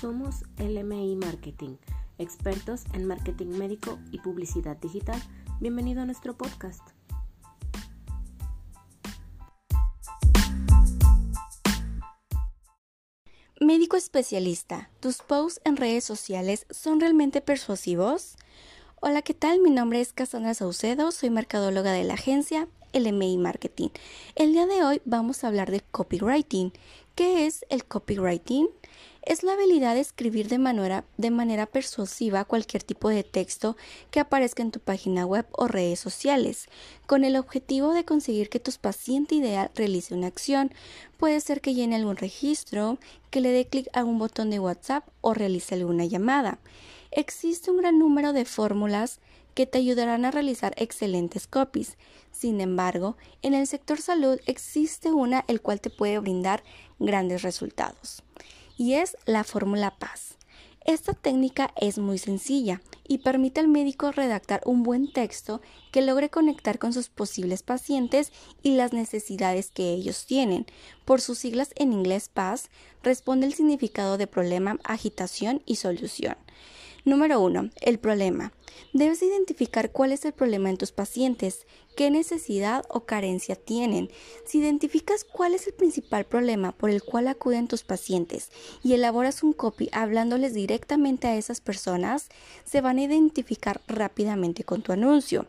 Somos LMI Marketing, expertos en marketing médico y publicidad digital. Bienvenido a nuestro podcast. Médico especialista, ¿tus posts en redes sociales son realmente persuasivos? Hola, ¿qué tal? Mi nombre es Cassandra Saucedo, soy mercadóloga de la agencia LMI Marketing. El día de hoy vamos a hablar de copywriting. ¿Qué es el copywriting? Es la habilidad de escribir de manera, de manera persuasiva cualquier tipo de texto que aparezca en tu página web o redes sociales, con el objetivo de conseguir que tu paciente ideal realice una acción. Puede ser que llene algún registro, que le dé clic a un botón de WhatsApp o realice alguna llamada. Existe un gran número de fórmulas que te ayudarán a realizar excelentes copies. Sin embargo, en el sector salud existe una el cual te puede brindar grandes resultados y es la fórmula PAS. Esta técnica es muy sencilla y permite al médico redactar un buen texto que logre conectar con sus posibles pacientes y las necesidades que ellos tienen. Por sus siglas en inglés PAS, responde el significado de problema, agitación y solución. Número 1. El problema. Debes identificar cuál es el problema en tus pacientes, qué necesidad o carencia tienen. Si identificas cuál es el principal problema por el cual acuden tus pacientes y elaboras un copy hablándoles directamente a esas personas, se van a identificar rápidamente con tu anuncio.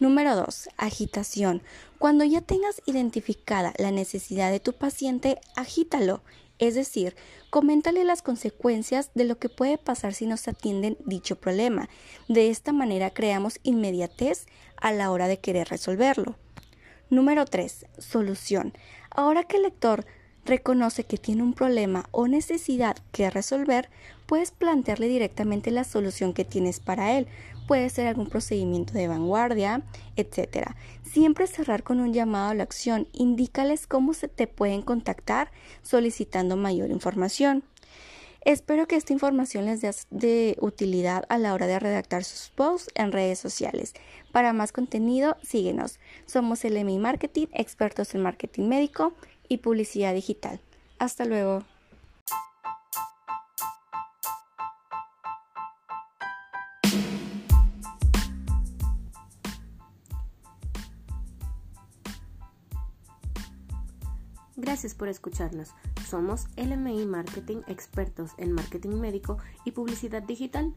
Número 2. Agitación. Cuando ya tengas identificada la necesidad de tu paciente, agítalo es decir, coméntale las consecuencias de lo que puede pasar si no se atienden dicho problema. De esta manera creamos inmediatez a la hora de querer resolverlo. Número 3. Solución. Ahora que el lector reconoce que tiene un problema o necesidad que resolver, puedes plantearle directamente la solución que tienes para él. Puede ser algún procedimiento de vanguardia, etc. Siempre cerrar con un llamado a la acción. Indícales cómo se te pueden contactar solicitando mayor información. Espero que esta información les sea de utilidad a la hora de redactar sus posts en redes sociales. Para más contenido, síguenos. Somos el MI Marketing, expertos en marketing médico y publicidad digital. Hasta luego. Gracias por escucharnos. Somos LMI Marketing, expertos en marketing médico y publicidad digital.